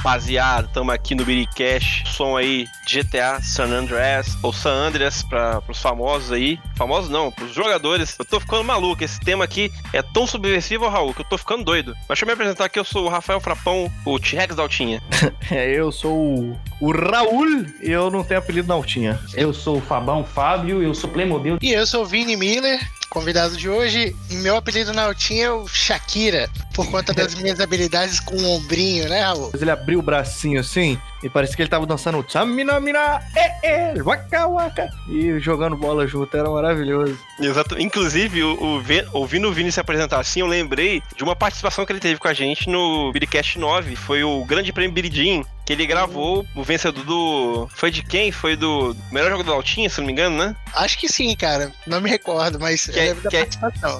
Rapaziada, estamos aqui no Biricast, som aí GTA San Andreas, ou San Andreas para os famosos aí. Famosos não, pros jogadores. Eu tô ficando maluco, esse tema aqui é tão subversivo, Raul, que eu tô ficando doido. Mas deixa eu me apresentar aqui, eu sou o Rafael Frapão, o T-Rex da Altinha. é, eu sou o, o Raul e eu não tenho apelido na Altinha. Eu sou o Fabão Fábio, eu sou Playmobil. E eu sou o Vini Miller, convidado de hoje. Meu apelido na Altinha é o Shakira, por conta das minhas habilidades com o ombrinho, né, Raul? Ele abriu o bracinho assim e parecia que ele tava dançando Tsamina Mina, é, é, waka waka. E jogando bola junto, era maravilhoso. Exato. Inclusive, o, o, ouvindo o Vini se apresentar assim, eu lembrei de uma participação que ele teve com a gente no Biricast 9. Foi o Grande Prêmio Biridim, que ele gravou o vencedor do. Foi de quem? Foi do melhor jogo da Altinha, se não me engano, né? Acho que sim, cara. Não me recordo, mas que é, que é...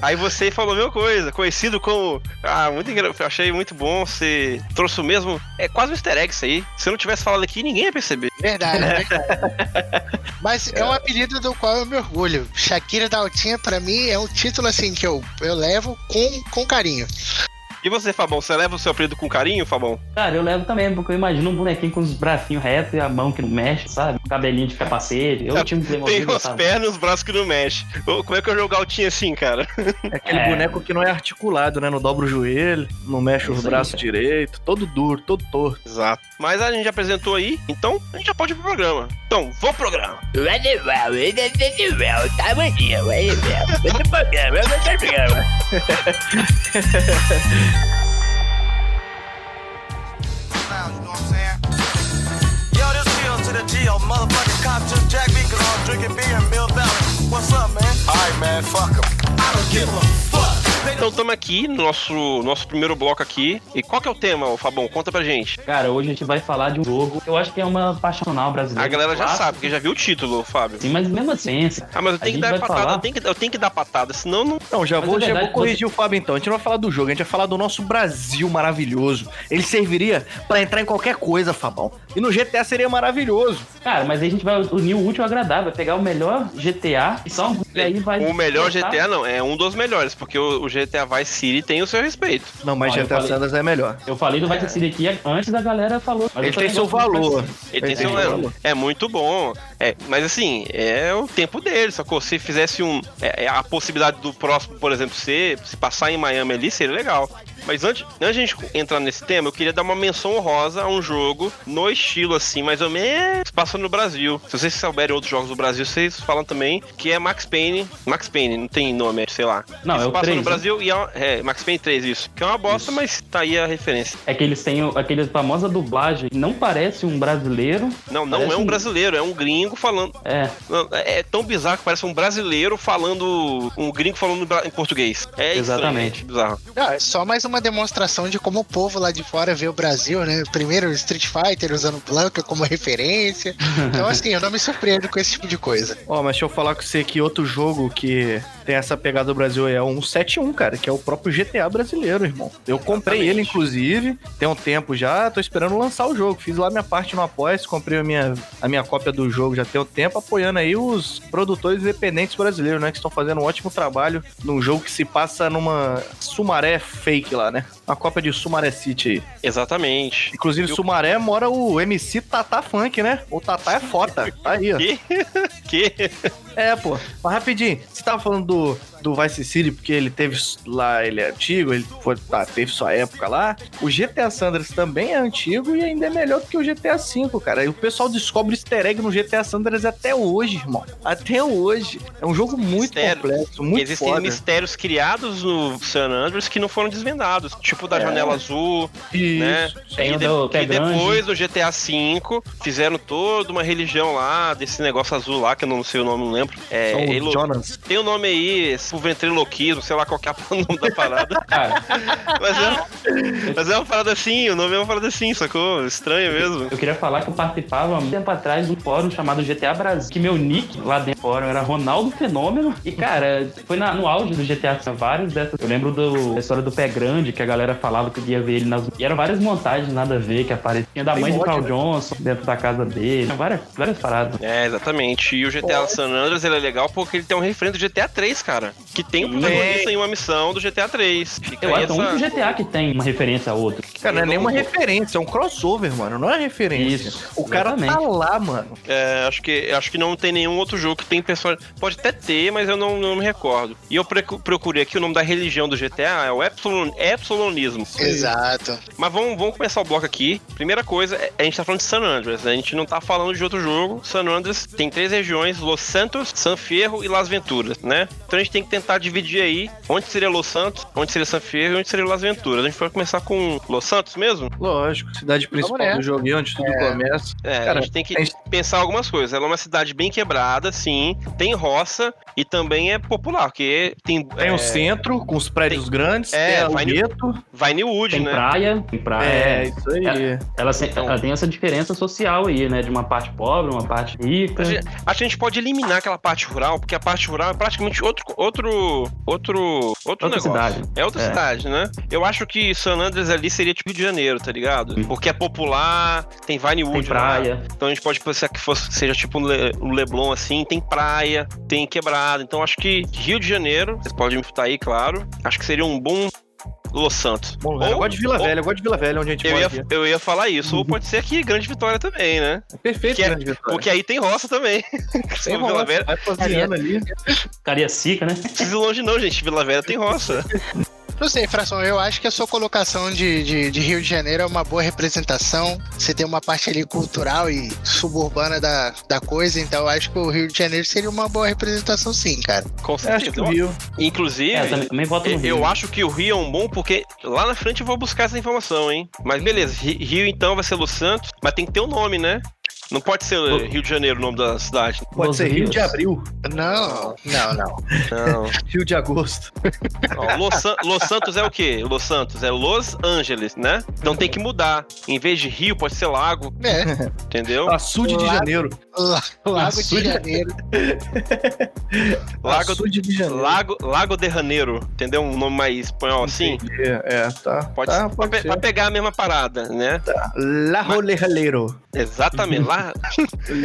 Aí você falou a mesma coisa, conhecido como. Ah, muito engraçado. Achei muito bom. Você trouxe o mesmo. É quase um easter egg isso aí. Se eu não tivesse falado aqui, ninguém ia perceber. Verdade, verdade. mas é. é um apelido do qual eu me orgulho. Shakira da Altinha, pra mim, é um título assim que eu, eu levo com, com carinho. E você, Fabão, você leva o seu apelido com carinho, Fabão? Cara, eu levo também, porque eu imagino um bonequinho com os bracinhos retos e a mão que não mexe, sabe? Um cabelinho de capacete. Eu tinha um Tem as pernas e os braços que não mexem. Como é que eu jogo altinho assim, cara? É aquele é... boneco que não é articulado, né? Não dobra o joelho, não mexe os braços direito, todo duro, todo torto. Exato. Mas a gente já apresentou aí, então a gente já pode ir pro programa. Então, vou pro programa. Tá bom dia, pro programa. To Motherfucking cop just Jack me cause I'm drinking beer in Mill Valley. What's up, man? Alright, man, fuck him. I don't give a fuck. Então estamos aqui no nosso, nosso primeiro bloco aqui. E qual que é o tema, Fabão? Conta pra gente. Cara, hoje a gente vai falar de um jogo que eu acho que é uma paixonal brasileira. A galera já sabe, porque já viu o título, Fábio. Sim, mas mesmo assim... ah, mas eu tenho que dar patada, falar... eu, tenho que, eu tenho que dar patada, senão não... Não, já, vou, é verdade, já vou corrigir você... o Fábio então. A gente não vai falar do jogo, a gente vai falar do nosso Brasil maravilhoso. Ele serviria para entrar em qualquer coisa, Fabão. E no GTA seria maravilhoso. Cara, mas aí a gente vai unir o útil ao agradável, vai pegar o melhor GTA e só e aí vai... O melhor GTA não, é um dos melhores, porque o, o GTA Vice City tem o seu respeito. Não, mas GTA falei, Sanders é melhor. Eu falei do Vice City aqui antes da galera falou. Ele tem seu valor. Ele tem seu valor. É muito bom. É, mas assim, é o tempo dele. Só que se fizesse um. É, é, a possibilidade do próximo, por exemplo, ser, se passar em Miami ali, seria legal. Mas antes, antes de a gente entrar nesse tema, eu queria dar uma menção honrosa a um jogo no estilo assim, mais ou menos, passando no Brasil. Se vocês souberem outros jogos do Brasil, vocês falam também que é Max Payne. Max Payne, não tem nome, sei lá. Não, é o passa 3, no Brasil Brasil e é, é Max Payne 3, isso. Que é uma bosta, isso. mas tá aí a referência. É que eles têm aquela famosa dublagem, não parece um brasileiro. Não, não é um brasileiro, é um gringo falando. É. é. É tão bizarro que parece um brasileiro falando. Um gringo falando em português. É Exatamente. É bizarro. Ah, é só mais uma demonstração de como o povo lá de fora vê o Brasil, né? Primeiro Street Fighter usando Blanca como referência. Então, assim, eu não me surpreendo com esse tipo de coisa. Ó, oh, mas deixa eu falar com você que outro jogo que tem essa pegada do Brasil é um 71 cara, que é o próprio GTA brasileiro, irmão. Eu Exatamente. comprei ele, inclusive, tem um tempo já, tô esperando lançar o jogo. Fiz lá minha parte no Apoia-se, comprei a minha, a minha cópia do jogo já tem um tempo, apoiando aí os produtores independentes brasileiros, né? Que estão fazendo um ótimo trabalho num jogo que se passa numa Sumaré fake lá, né? Uma cópia de Sumaré City aí. Exatamente. Inclusive, Eu... Sumaré mora o MC Tata Funk, né? O Tata é foda. Tá aí, ó. Que? que? É, pô. Mas rapidinho, você tava falando do, do Vice City, porque ele teve lá, ele é antigo, ele foi, tá, teve sua época lá. O GTA Sanders também é antigo e ainda é melhor do que o GTA V, cara. E o pessoal descobre easter egg no GTA Sanders até hoje, irmão. Até hoje. É um jogo muito Mistério. complexo, muito Existem foda. mistérios criados no San Andreas que não foram desvendados. Tipo da é. janela azul, Isso. né? Tem e, de, e depois do GTA V fizeram toda uma religião lá desse negócio azul lá, que eu não sei o nome, não lembro. É, Elo... Jonas. Tem o um nome aí, o ventriloquismo, sei lá qual que é o nome da parada. Mas, é, mas é uma parada assim, o nome é uma parada assim, sacou? Estranho mesmo. Eu queria falar que eu participava há muito tempo atrás de um fórum chamado GTA Brasil, que meu nick lá dentro do fórum era Ronaldo Fenômeno. E, cara, foi na, no auge do GTA, vários dessas. Eu lembro do, da história do Pé Grande, que a galera galera falava que ia ver ele nas. E eram várias montagens, nada a ver, que apareciam da Tem mãe do mod, Carl né? Johnson dentro da casa dele. Tinha várias, várias paradas. É, exatamente. E o GTA San Andreas ele é legal porque ele tem um referente do GTA 3, cara. Que tem um protagonista em uma missão do GTA 3. Fica Eu acho que é o essa... único GTA que tem uma referência a outro. Cara, não é nenhuma referência, é um crossover, mano. Não é referência. Isso, o cara tá lá, mano. É, acho que, acho que não tem nenhum outro jogo que tem personagem. Pode até ter, mas eu não, não me recordo. E eu procurei aqui o nome da religião do GTA, é o Epsilon, Epsilonismo. Exato. Mas vamos, vamos começar o bloco aqui. Primeira coisa, é- a gente tá falando de San Andreas, né? A gente não tá falando de outro jogo. San Andreas tem três regiões: Los Santos, San Fierro e Las Venturas, né? Então a gente tem que tentar dividir aí onde seria Los Santos, onde seria San Fierro e onde seria Las Venturas. A gente vai começar com Los Santos mesmo? Lógico, cidade principal do jogo, e onde tudo começa. É, Cara, a gente tem que gente- pensar algumas coisas. Ela é uma cidade bem quebrada, sim. Tem roça e também é popular, porque tem, Tem é, o centro, com os prédios grandes, É, tem o vai gueto. Vinewood, Tem né? praia, tem praia. É, isso aí. Ela, se- Então- ela tem essa diferença social aí, né? De uma parte pobre, uma parte rica. A gente- Acho que a gente pode eliminar aquela parte rural, porque a parte rural é praticamente outro outro outro outro Outra negócio. cidade. É outra É. cidade, né? Eu acho que San Andreas ali seria tipo Rio de Janeiro, tá ligado? Porque é popular, tem Vinewood Tem praia. Então a gente pode pensar que fosse, seja tipo um, Le- um Leblon assim, tem praia, tem quebrada. Então acho que Rio de Janeiro, vocês podem me chutar aí, claro. Acho que seria um bom Los Santos. Bom lugar. eu Ou- gosto de Vila ou- Velha, eu gosto de Vila Velha, onde a gente Eu mora ia, aqui. eu ia falar isso. Ou pode ser aqui Grande Vitória também, né? É perfeito, que é- Grande Vitória. Porque aí tem roça também. Tem Vila roça, Velha. vai cozinhando ali. Cariacica, né? Não precisa ir longe não, gente. Vila Velha tem roça. Não sei, Fração, eu acho que a sua colocação de, de, de Rio de Janeiro é uma boa representação. Você tem uma parte ali cultural e suburbana da, da coisa, então eu acho que o Rio de Janeiro seria uma boa representação sim, cara. Com Eu acho que certeza. o Rio. Inclusive, É, eu também, também voto no eu, Rio. eu acho que o Rio é um bom porque lá na frente eu vou buscar essa informação, hein? Mas beleza, Ri- Rio então vai ser Los Santos, mas tem que ter um nome, né? Não pode ser Rio de Janeiro o nome da cidade. Pode Los ser Rio Rios. de Abril, Não, não, não. Não. Rio de Agosto. Ó, Los, San- Los Santos é o quê? Los Santos é Los Angeles, né? Então tem que mudar. Em vez de rio, pode ser lago, É, entendeu? Açude de Janeiro. La- Lago de. Janeiro. Lago, Açude de Janeiro. lago, lago de Janeiro, entendeu? Um nome mais espanhol assim. É, é, tá. Pode, tá, ser, pode pra, pra pegar a mesma parada, né? Lajo Lejaneiro. Exatamente. Lá,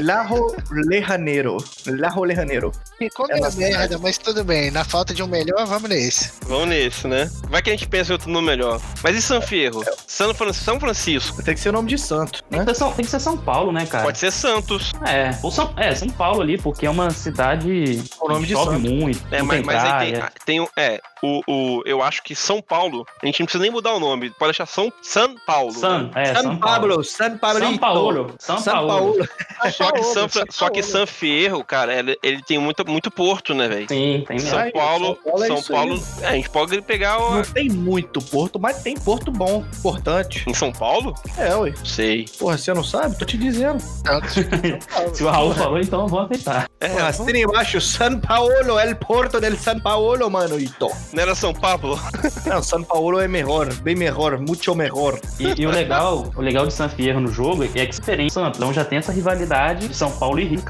Lajo Lejaneiro. Lajo Lejaneiro. Ficou É meio na merda, mas tudo bem. Na falta de um melhor, vamos nesse. vamos nesse, né? Vai que a gente pensa em outro nome melhor. Mas e São Fierro? São, Fran- São Francisco. Tem que ser o nome de santo, Tem né? que, ser São, tem que ser São Paulo, né, cara? Pode ser Santos. É, ou São, é, São Paulo ali, porque é uma cidade O nome que de chove santo. muito, É, mas, tem mas aí tem, tem um- é, o, o, eu acho que São Paulo, a gente não precisa nem mudar o nome, pode deixar São, São Paulo. San, né? é, San São Paulo. Pablo, San Pablo. São Paulo. São, São Paulo. Paulo. Só que, São, São só que. San Fierro, cara, ele, ele tem muito, muito porto, né, velho? Sim, tem. São Aí, Paulo, São Paulo é São Paulo, é, a gente pode pegar o, Não tem muito porto, mas tem porto bom, importante. em São Paulo? É, ué. Sei. Porra, você não sabe? Tô te dizendo. Se o Raul falou, então eu vou aceitar. É, Porra, assina embaixo, San Paulo, el porto del San Paulo, mano. Ito. não era São Paulo? Não, San Paulo é melhor, bem melhor, muito melhor. E, e o legal, o legal de San Fierro no jogo é que é diferente. Santos, então já tem essa rivalidade de São Paulo e Rio,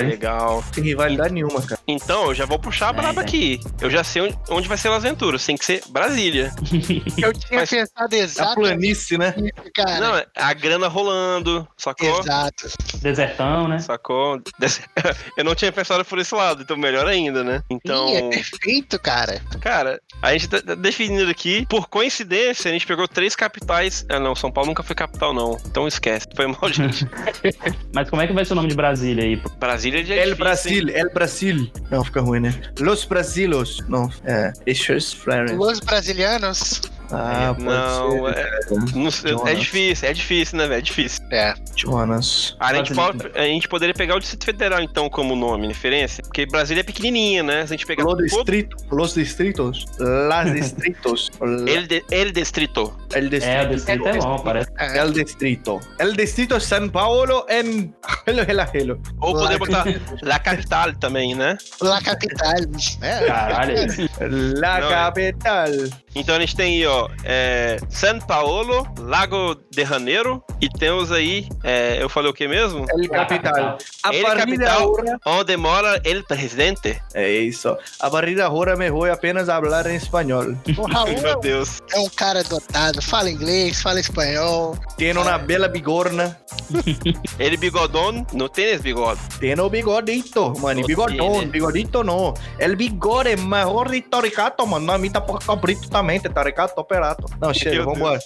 hein? Legal. Tem rivalidade nenhuma, cara. Então, eu já vou puxar a É, braba é. aqui. Eu já sei onde, vai ser as aventuras. Tem que ser Brasília. Eu tinha Mas- pensado A exatamente planície, né? cara. Não, é a grana rolando, sacou? Exato. Desertão, né? Sacou? Eu não tinha pensado por esse lado, então melhor ainda, né? Então, Ih, é perfeito, cara. cara, a gente tá tá definindo aqui, por coincidência, a gente pegou três capitais. Ah, não, São Paulo nunca foi capital, não. Então esquece. Foi mal, gente. Mas como é que vai ser o nome de Brasília aí? Brasília é El difícil, hein? Brasil, El Brasil. Não, fica ruim, né? Los Brasilos. Não, é. Issues Florence. Los brasileiros. Ah, Não, ser. é, não é difícil, é difícil, né, velho? É difícil. É. Jonas. A gente, pode, a gente poderia pegar o Distrito Federal, então, como nome, referência. Porque Brasília é pequenininha, né? Se a gente pegar Los todo... distrito, los distritos, las distritos, El, de, el Distrito. el É, o distrito, distrito é bom, parece. é. el distrito, el distrito San Paulo en Hello, hello, hello. Ou poder botar La Capital também, né? La capital. É. Caralho. La Não, é. capital. Então a gente tem aí, ó, é, São Paulo, Lago de Janeiro E temos aí, é, eu falei o que mesmo? El Capital. A El barrida Capital. ahora... Onde mora el presidente? É isso. A barrida ahora me voy apenas a hablar em espanhol. O Raul é Meu um- Deus. é um cara dotado, fala inglês, fala espanhol. Tiene una bela bigorna. Ele bigodão, não tem esse bigode. Tiene o bigodito, mano. No Bigodão, tiene. bigodito não. El bigode é mejor de toricato, mano. A mim tá por cabrito também, tem toricato operato. Não, chega, Meu vambora.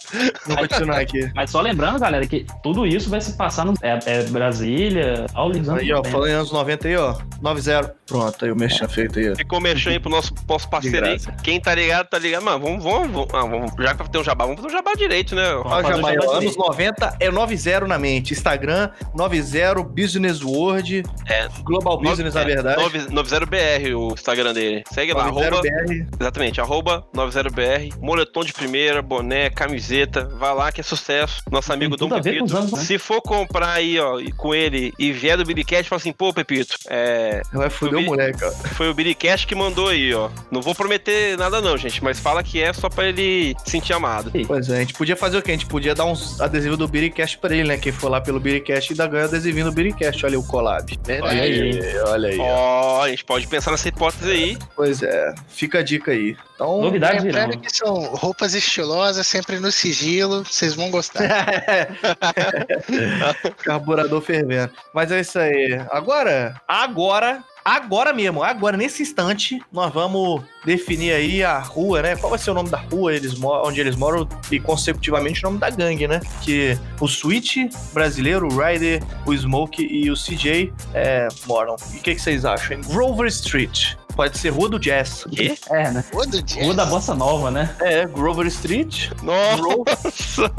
Vamos continuar aqui. Mas só lembrando, galera, que tudo isso vai se passar no é, é Brasília, ao Aí, ó, 90. falando em anos 90 aí, ó. 9-0. Pronto, aí o merchan feito aí. ó. Ficou mexendo aí pro nosso, nosso parceiro aí. Quem tá ligado, tá ligado. Mano, vamos, vamos, vamos, ah, vamos- Já que tem um jabá, vamos fazer um jabá direito, né? Vai, jabá ó, anos direito. 90 é 90 na mente. Instagram, 90 Business World, É. Global Business, na verdade. 90BR, o Instagram dele. Segue lá, 90 arroba, BR. exatamente, arroba 90BR, moletom de primeira, boné, camiseta, vai lá que é sucesso. Nosso amigo Dom Pepito. anos, né? Se for comprar aí, ó, e com ele e vier do Billycast, fala assim, pô, Pepito, é, Vai foder o Subi- moleque, ó. foi o Billycast que mandou aí, ó. Não vou prometer nada não, gente, mas fala que é só pra ele se sentir amado. Pois é, a gente podia fazer o quê? A gente podia dar uns adesivos do Biricast pra ele, né? Quem for lá pelo Biricast ainda ganha adesivinho do Biricast. Olha aí o collab. Olha aí. Olha aí. ó. Ó, a gente pode pensar nessa hipótese aí. Pois é, fica a dica aí. Então, virão. Lembrando que são roupas estilosas, sempre no sigilo, vocês vão gostar. carburador fervendo. Mas é isso aí. Agora, agora, agora mesmo, agora, nesse instante, nós vamos definir aí a rua, né? Qual vai ser o nome da rua eles onde eles moram e, consecutivamente, o nome da gangue, né? Que o Switch brasileiro, o Ryder, o Smoke e o CJ é, moram. E o que, que vocês acham? Grover Street. Pode ser Rua do Jazz. Quê? É, né? Rua do Jazz. Rua da Bossa Nova, né? É, Grover Street. Nossa!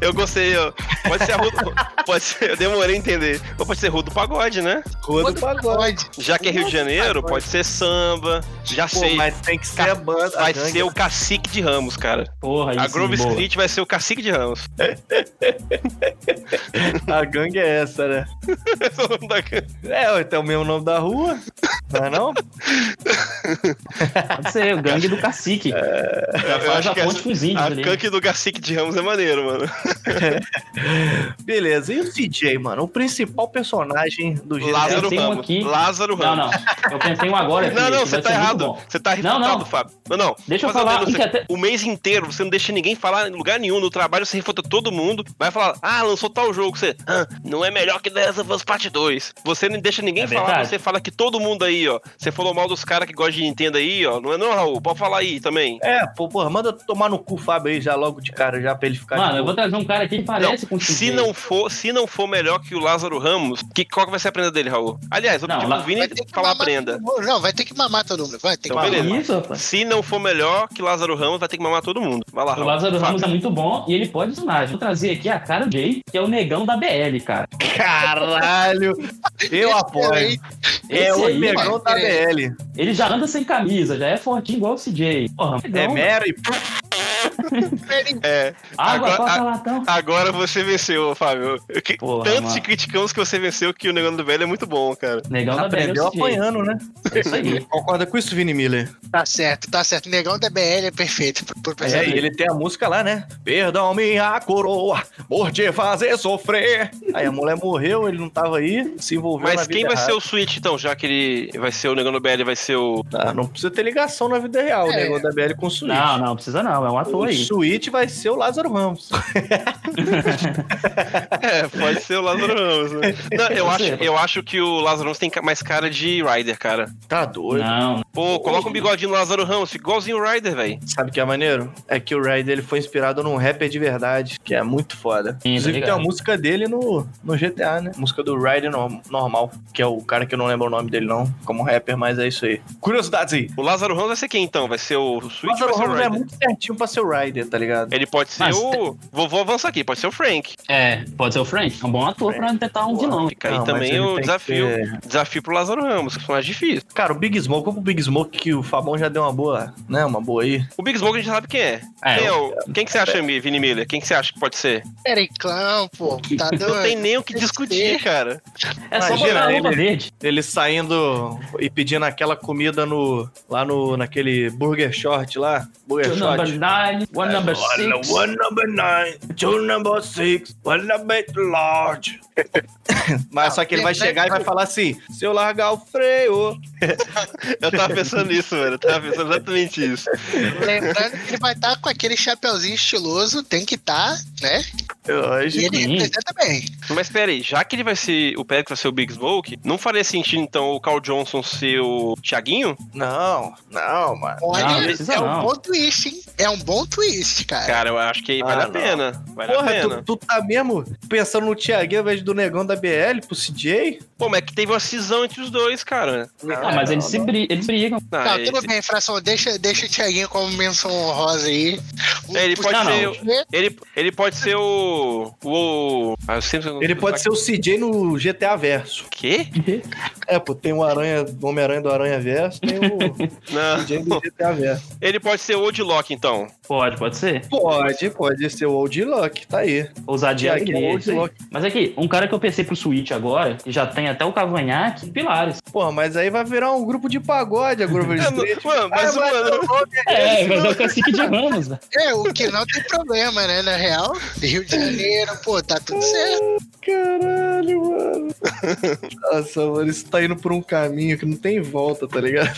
Eu gostei, ó. Pode ser a rua do... Pode ser, eu demorei a entender. Ou pode ser rua do pagode, né? Rua, Rua do do Pagode. Pagode. Já que é Rio de Janeiro, pode ser samba. Já Pô, sei. mas tem que ser a banda. a Vai gangue. ser o cacique de Ramos, cara. Porra, A isso, Grove boa. Street vai ser o cacique de Ramos. A gangue é essa, né? É o nome da gangue. É, então o mesmo nome da rua. Não é não? Pode ser o gangue do cacique. Já Eu faz a ponte essa- com os índios A ali. canque do cacique de Ramos é maneiro, mano. Beleza, e o CJ, mano? O principal personagem do GTA. Lázaro um Ramos. aqui. Lázaro Não, Ramos. não. Eu pensei um agora aqui. Não, não, que você tá errado. Você tá Não, refutado, não. Fábio. Não, não. Deixa eu falar você- que até- O mês inteiro você não deixa ninguém falar em lugar nenhum. No trabalho você refuta todo mundo. Vai falar, ah, lançou tal jogo. Você, ah, não é melhor que The Last of Us Part 2. Você não deixa ninguém É falar. verdade. Você fala que todo mundo aí, ó. Você falou mal dos caras que gostam de Nintendo aí, ó. Não é não, Raul? Pode falar aí também. É, pô, porra, manda tomar no cu o Fábio aí já logo de cara, já pra ele ficar. Mano, de eu vou trazer um cara aqui que parece com o Se não for, se não for melhor que o Lázaro Ramos, que, qual que vai ser a prenda dele, Raul? Aliás, eu Não, pedi pro Vini Vai ter que falar a mamar prenda. Não, vai ter que mamar todo mundo. Vai ter que Então, mamar. beleza. Isso, rapaz. Se não for melhor que Lázaro Ramos, vai ter que mamar todo mundo. Vai lá, O Raul. Lázaro Fala. Ramos é muito bom e ele pode personagem. Vou trazer aqui a cara Jay, que é o negão da BL, cara. Caralho! Eu apoio. É o negão da BL. Ele já anda sem camisa, já é fortinho igual o CJ. Porra, É negão, Mary. É, Água, Agora- a- agora você venceu, Fábio. Que- Porra, Tanto mano. te criticamos que você venceu que o Negão do Velho é muito bom, cara. Negão da BL Aprendeu o apanhando, né? É isso aí. Concorda com isso, Vini Miller? Tá certo, tá certo. Negão da BL é perfeito. Por, por É, e ele tem a música lá, né? Perdão, minha coroa, por te fazer sofrer. Aí a mulher morreu, ele não tava aí, se envolveu na Mas vida quem vai errada. ser o Switch, então? Já que ele vai ser o Negão do BL, vai ser o. Ah, não precisa ter ligação na vida real, o É. negócio da BL com o Switch. Não, não, precisa não. É um ator O aí. Switch vai ser o Lázaro Ramos. É, pode ser o Lázaro Ramos, né? Não, eu, acho, eu acho que o Lázaro Ramos tem mais cara de Ryder, cara. Tá doido. Não, Pô, coloca um bigodinho no Lázaro Ramos, fica igualzinho o Ryder, velho. Sabe o que é maneiro? É que o Ryder ele foi inspirado num rapper de verdade, que é muito foda. Sim, tá Inclusive tem ligado. a música dele no, no GTA, né? Música do Ryder no- normal, que é o cara que eu não lembro o nome dele não, como rapper, mas é isso aí. Curiosidades aí. O Lázaro Ramos vai ser quem então? Vai ser o Switch ou Lázaro vai ser o Ramos é muito certinho pra ser o Ryder, tá ligado? Ele pode ser Mas o. Vou, vou avançar aqui, pode ser o Frank. É, pode ser o Frank. É um bom ator pra tentar um vilão. Fica aí também o tem que desafio, ter- desafio pro Lázaro Ramos, personagem difícil. Cara, o Big Smoke, como o Big Smoke que o Fabão já deu uma boa, né? Uma boa aí. O Big Smoke a gente sabe quem é. É, quem, é o- quem que você acha, Vini Miller? Quem que você acha que pode ser? Periclão, pô. Tá Não doido. tem nem o que discutir, cara. É só Imagina ele- verde. Ele saindo e pedindo aquela comida no. lá no. naquele Burger Short lá. Burger Two number Short. nine, one number One, six. one number nine, two number six, one number large. Mas só que ele vai chegar e vai falar assim: se eu largar o freio. Eu tava pensando nisso, velho. Eu tava pensando exatamente isso. Lembrando que ele vai estar com aquele chapeuzinho estiloso, tem que estar, né? Hoje. E ele Sim. representa bem. Mas pera aí, já que ele vai ser. O Pérez vai ser o Big Smoke, não faria sentido então o Carl Johnson ser o Thiaguinho? Não, não, mano. Olha, Não, é um não. bom twist, hein? É um bom twist, cara. Cara, eu acho que vale Ah, a não. pena. Vale a Porra, pena. tu, tu tá mesmo pensando no Thiaguinho ao invés do negão da BL pro CJ? Pô, mas é que teve uma cisão entre os dois, cara. Ah, mas eles, se bri- eles brigam. Ah, Não, esse- tudo bem, fração. Deixa, deixa o Thiaguinho como menção honrosa aí. Um- É, ele pode Não, ser. não. Ele, ele pode ser o. O. Ah. Ele pode ser o CJ no GTA Verso. O quê? É, pô, tem o Aranha, o Homem-Aranha do Aranha Verso, tem o Não. CJ do GTA Verso. Ele pode ser o Odlock, então. Pode, pode ser. Pode, pode ser o Old Luck, tá aí. Ousadia e. Old aí. Lock. Mas aqui, um cara que eu pensei pro Switch agora, que já tem até o cavanhaque, Pilares. Pô, mas aí vai virar um grupo de pagode, a Grover É, Street. mano, mas, Ah, mano, o nome É, mas é o cacique de Ramos, né? É, o que não tem problema, né? Na real, Rio de Janeiro, pô, tá tudo certo. Caralho, mano. Nossa, mano, isso tá indo por um caminho que não tem volta, tá ligado?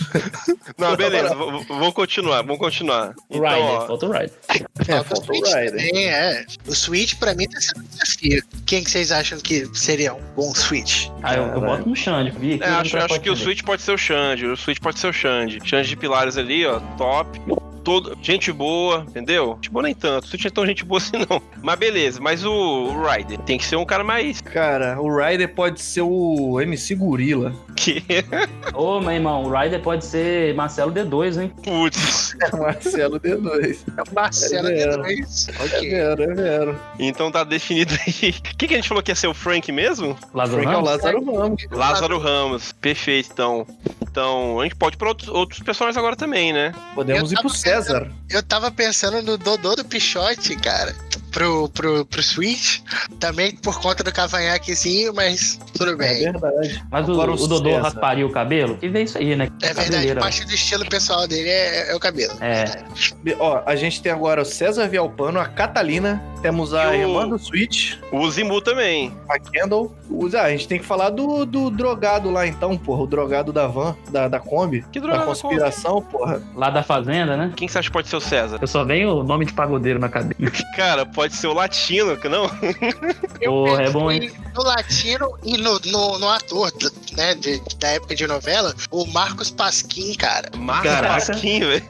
Não, beleza, v- v- vamos continuar, vamos continuar. Então, Rider, ó, falta o Rider. É, Falta o falta o Switch Rider. também, é. O Switch, pra mim, tá sendo um desafio. Quem que vocês acham que seria um bom Switch? Ah, eu, eu boto no Xande, vi é, acho, acho que o. Switch pode ser o Xande, o Switch pode ser o Xande. Xande de pilares ali, ó, top. Todo, gente boa, entendeu? Gente boa nem tanto, não é tão gente boa assim não. Mas beleza, mas o, o Ryder tem que ser um cara mais... Cara, o Rider pode ser o MC Gorila. Que... Ô, meu irmão, o Rider pode ser Marcelo D2, hein? Putz. Marcelo D2. Marcelo É, é. D2. É Ok. vero, é vero. Então tá definido aí. O que, que a gente falou que ia ser o Frank mesmo? Lázaro Frank é o Ramos? Lázaro Ramos. Lázaro Ramos. Perfeito, então. Então, a gente pode ir pra outros, outros personagens agora também, né? Podemos Eu ir pro César. Eu tava pensando no Dodô do Pichote, cara. Pro, pro, pro Switch. Também por conta do cavanhaquezinho, mas tudo É bem. verdade. Mas o, Agora o o Dodô César. rasparia o cabelo? E vê isso aí, né? É verdade, parte do estilo pessoal dele é, é o cabelo. É. Ó, a gente tem agora o César Vialpano, a Catalina, temos a E o- irmã do Switch, O Zimu também. a Kendall. O- Ah, a gente tem que falar do, do drogado lá então, porra, o drogado da van, da, da Kombi. Que Da droga. conspiração, porra. Lá da fazenda, né? Quem você acha que pode ser o César? Eu só venho o nome de pagodeiro na cabeça. Cara, pode ser o latino, que não? Porra, é bom, hein? No latino e no, no, no ator, né, de- da época de novela, o Marcos Pasquim, cara. Marcos Caraca. Pasquim, velho.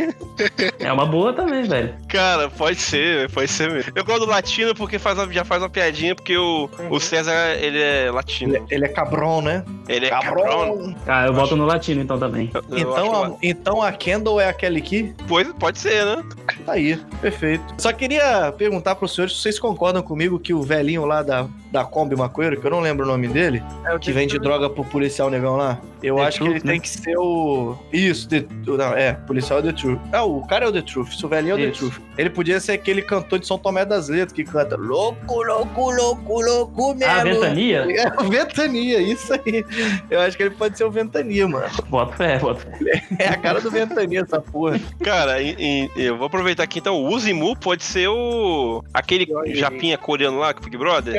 É uma boa também, velho. Cara, pode ser, velho, pode ser mesmo. Eu gosto do latino porque faz uma- já faz uma piadinha, porque o, o César, ele é latino. Ele, ele é cabrão, né? Ele é cabrão. Ah, eu voto no latino então também. Eu- eu Então, a, então a Kendall é aquele que Pois, pode ser, né? Tá aí, perfeito. Só queria perguntar pros senhores se vocês concordam comigo que o velhinho lá da, da Kombi Macoeiro, que eu não lembro o nome dele, que vende droga pro policial negão lá, eu The acho que Truth, ele tem né? que ser o. Isso, The... não, é, policial é The Truth. Ah, o cara é o The Truth, se o velhinho é o The. Truth. Ele podia ser aquele cantor de São Tomé das Letras que canta louco, louco, louco, louco, meu. Ah, Ventania? É o Ventania, isso aí. Eu acho que ele pode ser o Ventania, mano. Voto fé, voto fé. É a cara do Ventania, essa porra. Cara, e- e- eu vou aproveitar aqui então. O Uzimu pode ser o. aquele japinha coreano lá, que Big Brother.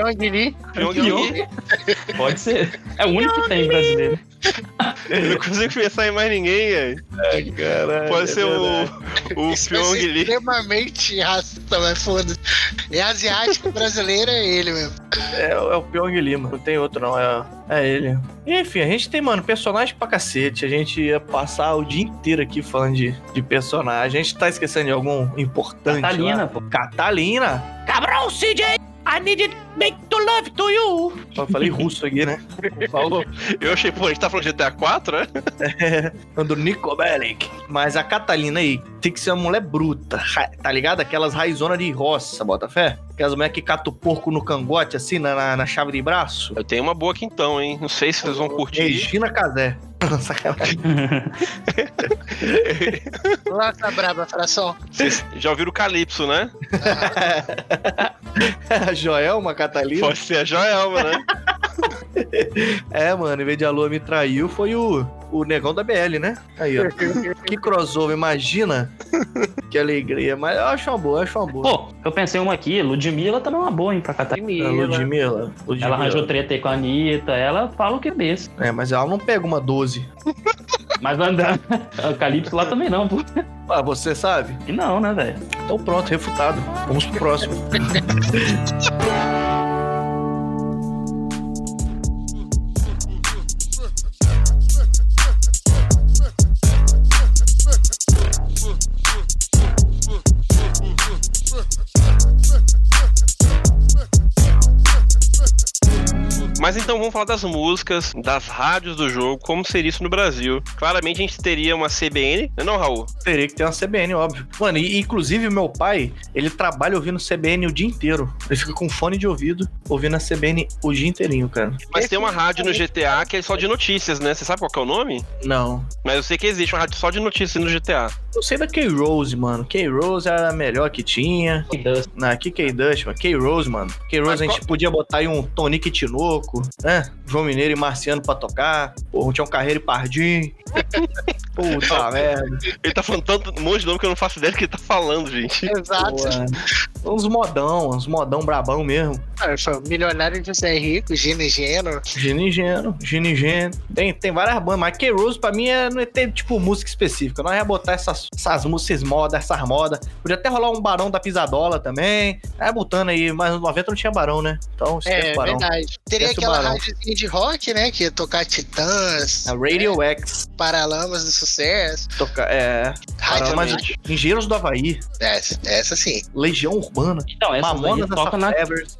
Pyong-Lee. Pyong-Lee. Pode ser. É o único que tem brasileiro. Eu não consigo pensar em mais ninguém, velho. Caralho. Pode é ser verdade. o. O Isso Pyong Lee. extremamente racista, mas foda-se. É asiático brasileiro, é ele mesmo. É, é o Pyong Lima, não tem outro não, é, é ele. E, enfim, a gente tem, mano, personagem pra cacete. A gente ia passar o dia inteiro aqui falando de, de personagem. A gente tá esquecendo de algum importante Catalina, lá. pô. Catalina! Cabrão, CJ! I needed make to love to you! Eu falei russo aqui, né? Falou. Eu achei, pô, a gente tá falando de GTA 4, né? do Nico Bellic. Mas a Catalina aí tem que ser uma mulher bruta, tá ligado? Aquelas raizonas de roça, bota fé? Aquelas mulheres que catam o porco no cangote, assim, na, na, na chave de braço. Eu tenho uma boa aqui então, hein? Não sei se vocês vão curtir. Regina Casé. Sacanagem. Lança braba, fração. Vocês já ouviram o Calypso, né? A Joelma Catalina? Pode ser a Joelma, né? É, mano, em vez de a Lua me traiu, foi o, o negão da BL, né? Aí, ó. que crossover, imagina. que alegria. Mas eu acho uma boa, eu acho uma boa. Pô, eu pensei uma aqui, Ludmilla tá numa boa, hein, pra catar. A Ludmilla. Ludmilla. Ela arranjou treta aí com a Anitta, ela fala o que é desse. É, mas ela não pega uma 12. Mas andando. O Calypso lá também não, pô. Ah, você sabe? E não, né, velho? Então pronto, refutado. Vamos pro próximo. então vamos falar das músicas, das rádios do jogo, como seria isso no Brasil. Claramente a gente teria uma CBN, não, é Raul? Teria que ter uma CBN, óbvio. Mano, e inclusive meu pai, ele trabalha ouvindo CBN o dia inteiro. Ele fica com fone de ouvido ouvindo a CBN o dia inteirinho, cara. Mas tem uma rádio no GTA que é só de notícias, né? Você sabe qual é o nome? Não. Mas eu sei que existe uma rádio só de notícias no GTA. Eu sei da K-Rose, mano. K-Rose era a melhor que tinha. K-Dust. Na que K-Dust, mano. K-Rose, mano. K-Rose Mas a gente qual- podia botar aí um Tonique Tinoco, né? João Mineiro e Marciano pra tocar. Pô, tinha um Carreiro e Pardim. Puta merda. Ele tá falando tanto, um monte de nome que eu não faço ideia do que ele tá falando, gente. Exato. Pô, uns modão, uns modão brabão mesmo. Ah, Milionário José Rico, Gino e Geno. Gino e Geno, Gino e Geno. Tem, tem várias bandas, mas K-Rose pra mim é, não é ter, tipo, música específica. Nós ia botar essas, essas músicas modas, essas modas. Podia até rolar um Barão da Pisadola também. É, botando aí, mas nos 90 não tinha Barão, né? Então, esquece É, o Barão. verdade. Teria Esquece aquela rádiozinha de rock, né? Que ia tocar Titãs, A Radio X. Paralamas do Sucesso. Toca, é. Rádio mas. Engenheiros do Havaí. Essa, essa sim. Legião Urbana. Então, essa Mamonas daí toca na,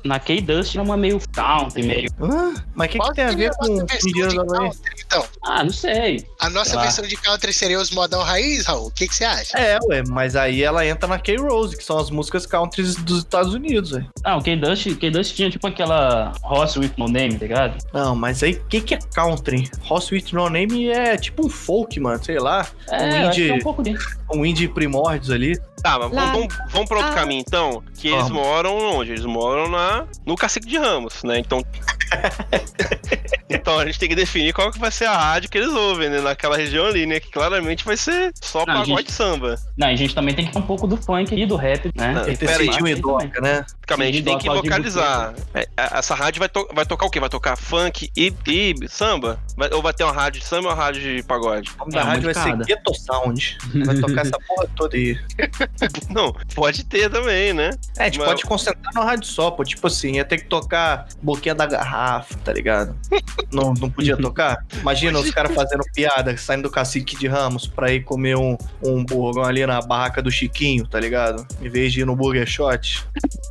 na K-Dust, é uma meio country, meio. Ah, mas o que, que tem a ver com nossa versão Engenheiros de do Havaí? country, Então, Ah, não sei. a nossa Sei versão de country seria os modão raiz, Raul? O que, que você acha? É, ué, mas aí ela entra na K-Rose, que são as músicas countries dos Estados Unidos, ué. Ah, o K-Dust, K-Dust tinha tipo aquela Horse with No Name, tá ligado? Não, mas aí o que, que é country? House with No Name é tipo um folk, mano, sei lá. É, Um que indie- é um pouco. Um indie primórdios ali. Tá, mas Lá- vamos, vamos pra outro Ah. caminho então. Que eles moram onde? Eles moram na, no Cacique de Ramos, né? Então. então a gente tem que definir qual que vai ser a rádio que eles ouvem, né? Naquela região ali, né? Que claramente vai ser só Não, pagode gente- samba. Não, a gente também tem que ter um pouco do funk e do rap, né? Não, Tem Tem que pera aí. esse ter e doca, né? Basicamente, a gente tem que localizar. É, essa rádio vai, to- vai tocar o quê? Vai tocar funk e, e samba? Vai- ou vai ter uma rádio de samba ou uma rádio de pagode? O nome É, da rádio vai ser. Ghetto Sound. Vai tocar essa porra toda aí. Não, pode ter também, né? É, a gente Mas- pode concentrar numa rádio só, pô. Tipo assim, ia ter que tocar Boquinha da Garrafa, tá ligado? não, não podia tocar? Imagina os caras fazendo piada, saindo do cacique de Ramos pra ir comer um, um burgão ali na barraca do Chiquinho, tá ligado? Em vez de ir no Burger Shot.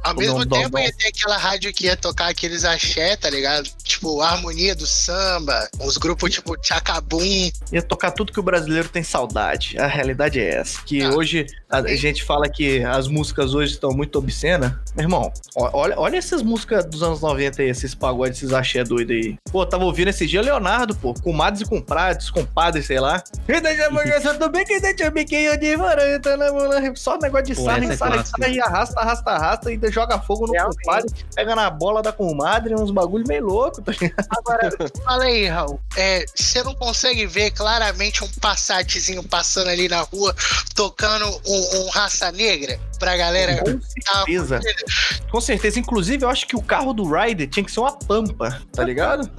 Ao mesmo Dom tempo Dom. ia ter aquela rádio que ia tocar aqueles axé, tá ligado? Tipo, a harmonia do samba, uns grupos tipo Tchacabum. Ia tocar tudo que o brasileiro tem saudade. A realidade é essa. Que Ah. hoje a gente fala que as músicas hoje estão muito obscenas. Meu irmão, olha, olha essas músicas dos anos 90 aí, esses pagodes, esses axé doido aí. Pô, tava ouvindo esse dia Leonardo, pô. E sei lá. Quem deixa a eu também, quem deixa biquinho de varanda, né, mano? Só negócio de sarra, é clássica. ensarra e arrasta, arrasta, arrasta, e ainda joga fogo no Realmente. compadre, pega na bola da comadre, uns bagulho meio louco, tá ligado? Agora, fala aí, Raul. É, você não consegue ver claramente um Passatzinho passando ali na rua, tocando um, um raça negra pra galera. Com certeza. Com certeza. Inclusive, eu acho que o carro do Ryder tinha que ser uma pampa, tá ligado?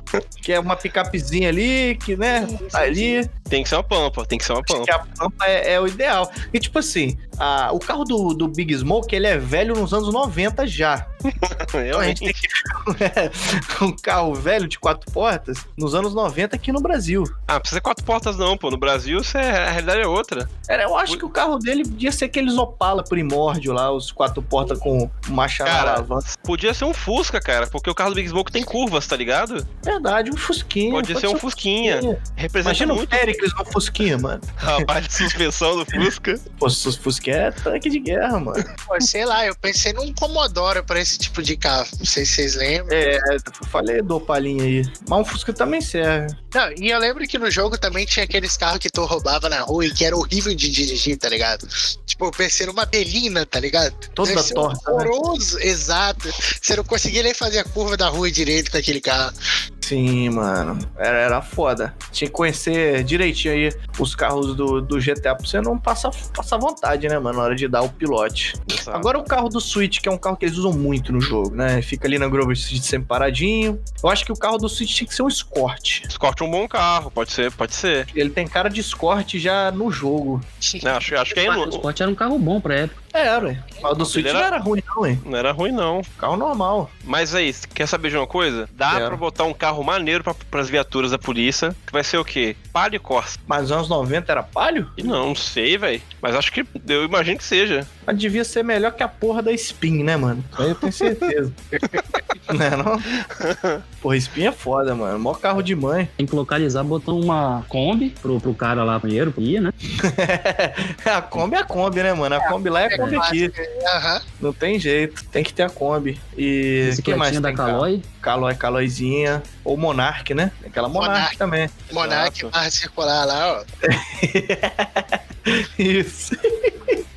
que é uma picapezinha ali, que, né, tá ali. Tem que ser uma pampa, tem que ser uma Acho pampa. que a pampa é, é o ideal. E, tipo assim, a- o carro do, do Big Smoke, ele é velho nos anos 90 já. Então a gente tem que um carro velho de quatro portas nos anos 90 aqui no Brasil. Ah, precisa ser quatro portas não, pô. No Brasil isso é, a realidade é outra. Era, eu acho que o carro dele podia ser aqueles Opala primórdio lá, os quatro portas com marcha na Cara, alavanca. Podia ser um Fusca, cara, porque o carro do Big Smoke tem curvas, tá ligado? Verdade, um Fusquinha. Pode ser um Fusquinha. Representa Imagina muito o Pericles no Fusquinha, mano. a parte de suspensão do Fusca. Pô, os Fusquinha é tanque de guerra, mano. Pô, sei lá, eu pensei num Commodoro pra esse tipo de carro. Não sei se vocês lembram. É, eu falei do Opalinha aí. Mas um Fusca também serve. Não, e eu lembro que no jogo também tinha aqueles carros que tu roubava na rua e que era horrível de dirigir, tá ligado? Tipo, parecia uma belina, tá ligado? Toda Deve torta, né? Horroroso, exato. Você não conseguia nem fazer a curva da rua direito com aquele carro. Sim, mano. Era, era foda. Tinha que conhecer direitinho aí os carros do, do GTA pra você não passar, passar vontade, né, mano? Na hora de dar o pilote. Exato. Agora o carro do Switch, que é um carro que eles usam muito no jogo, né? Fica ali na Grover Street sempre paradinho. Eu acho que o carro do Switch tinha que ser um Escort. Escort é um bom carro, pode ser, pode ser. Ele tem cara de Escort já no jogo. Não, acho, acho que aí O não, Sport era um carro bom pra época. É, ué. O carro do Switch era- não era ruim, não, hein? não era ruim, não. Carro normal. Mas aí, quer saber de uma coisa? Dá Quero. pra botar um carro maneiro pra, pras viaturas da polícia, que vai ser o quê? Palio e Corsa. Mas nos anos 90 era palio? E não, não sei, velho. Mas acho que, eu imagino que seja. Mas devia ser melhor que a porra da Spin, né, mano? Aí eu tenho certeza. não é não? Porra, Spin é foda, mano. Mó carro de mãe. Tem que localizar, botar uma Kombi pro, pro cara lá primeiro, pro ia, né? a Kombi é a Kombi, né, mano? A Kombi lá é a Kombi aqui. Aham. Não tem jeito. Tem que ter a Kombi. E quem mais Bicicletinha da? Caloi. Calói, Calóizinha. Ou Monark, né? Tem aquela Monark, Monark. também. Monark, barra circular lá, ó. Isso.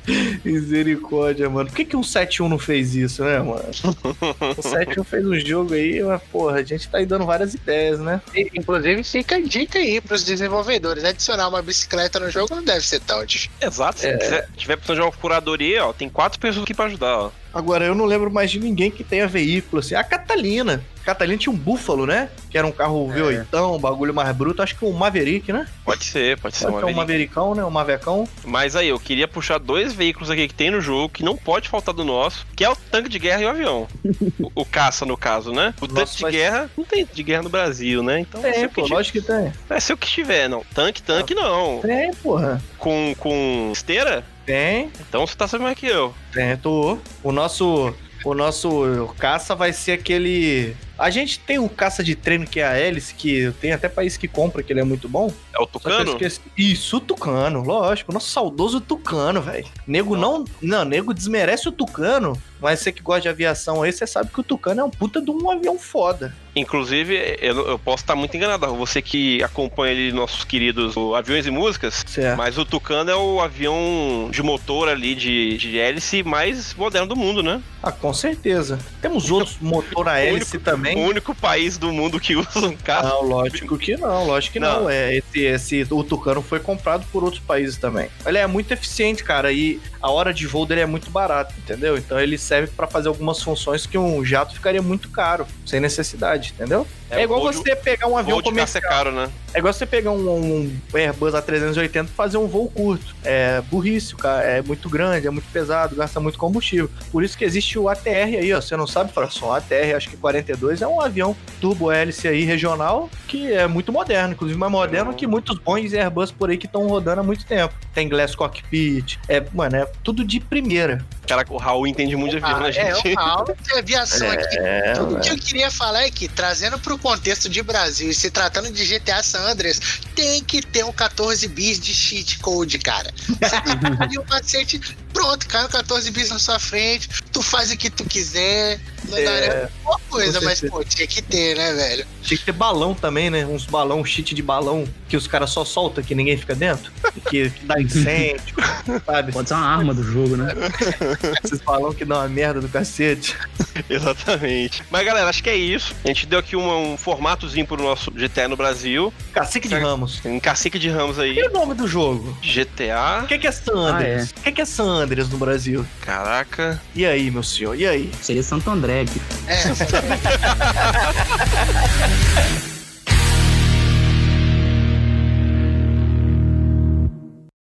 Misericórdia, mano. Por que, que um 7-1 não fez isso, né, mano? O 7-1 fez um jogo aí, mas, porra, a gente tá aí dando várias ideias, né? Inclusive, fica a dica aí pros desenvolvedores. Adicionar uma bicicleta no jogo não deve ser tão difícil. Exato. Se É. tiver precisando de uma curadoria, ó, tem quatro pessoas aqui pra ajudar, ó. Agora, eu não lembro mais de ninguém que tenha veículo, assim. A Catalina. A Catalina tinha um Búfalo, né? Que era um carro É. V8, um bagulho mais bruto. Acho que um Maverick, né? Pode ser, pode ser Pode uma ser um. Mavericão, né? Um Mavecão. Mas aí, eu queria puxar dois veículos aqui que tem no jogo, que não pode faltar do nosso, que é o tanque de guerra e o avião. o, o caça, no caso, né? O Nossa, tanque de mas- guerra, não tem de guerra no Brasil, né? Então Tem, o que pô, ti- lógico que tem. vai ser o que tiver, não. Tanque, tanque não. Tem, porra. Com, com esteira? Tem, Então você tá sabendo mais que eu. tem, tô. O nosso. O nosso caça vai ser aquele. A gente tem um caça de treino que é a hélice, que tem até país que compra, que ele é muito bom. É o Tucano? Isso, o Tucano, lógico. Nosso saudoso Tucano, velho. Nego não. Não, nego desmerece o Tucano, mas você que gosta de aviação aí, você sabe que o Tucano é um puta de um avião foda. Inclusive, eu, eu posso estar muito enganado. Você que acompanha ali nossos queridos o Aviões e Músicas, Certo. mas o Tucano é o avião de motor ali, de, de hélice mais moderno do mundo, né? Ah, com certeza. Temos outros motor a hélice também. O único país do mundo que usa um carro. Não, lógico que não, lógico que não. Não. É, esse, esse, o Tucano foi comprado por outros países também. Ele é muito eficiente, cara, e a hora de voo dele é muito barata, entendeu? Então ele serve pra fazer algumas funções que um jato ficaria muito caro, sem necessidade, entendeu? É, igual voo de- você pegar um avião de comercial. é caro, né? É igual você pegar um, um Airbus A380 e fazer um voo curto. É burrice, cara. É muito grande, é muito pesado, gasta muito combustível. Por isso que existe o ATR aí, ó. Você não sabe, Fração? O ATR, acho que 42 é um avião turbo hélice aí regional que é muito moderno, inclusive mais moderno Hum. que muitos e Airbus por aí que estão rodando há muito tempo. Tem Glass Cockpit, é, mano, é tudo de primeira. Caraca, o Raul entende muito de avião, Ah, né, é, gente? uma aula de aviação aqui. É, Tudo velho. que eu queria falar é que, trazendo pro contexto de Brasil e se tratando de GTA San Andreas, tem que ter um 14 bis de cheat code, cara. Você tem ali o macete, pronto, cai um 14 bis na sua frente, tu faz o que tu quiser, não É, daria uma coisa, mas, pô, tinha que ter, né, velho? Tinha que ter balão também, né? Uns balão, cheat de balão que os caras só soltam que ninguém fica dentro. Que, que dá incêndio, sabe? Pode ser uma arma do jogo, né? Esses balão que dão uma merda do cacete. Exatamente. Mas galera, acho que é isso. A gente deu aqui uma- um formatozinho pro nosso GTA no Brasil. Cacique de Certo. Ramos. Tem um cacique de ramos aí. E o nome do jogo? GTA. O que, que é San Andreas? O que, que é San Andreas no Brasil? Caraca. E aí, meu senhor? E aí? Seria Santo André aqui. É,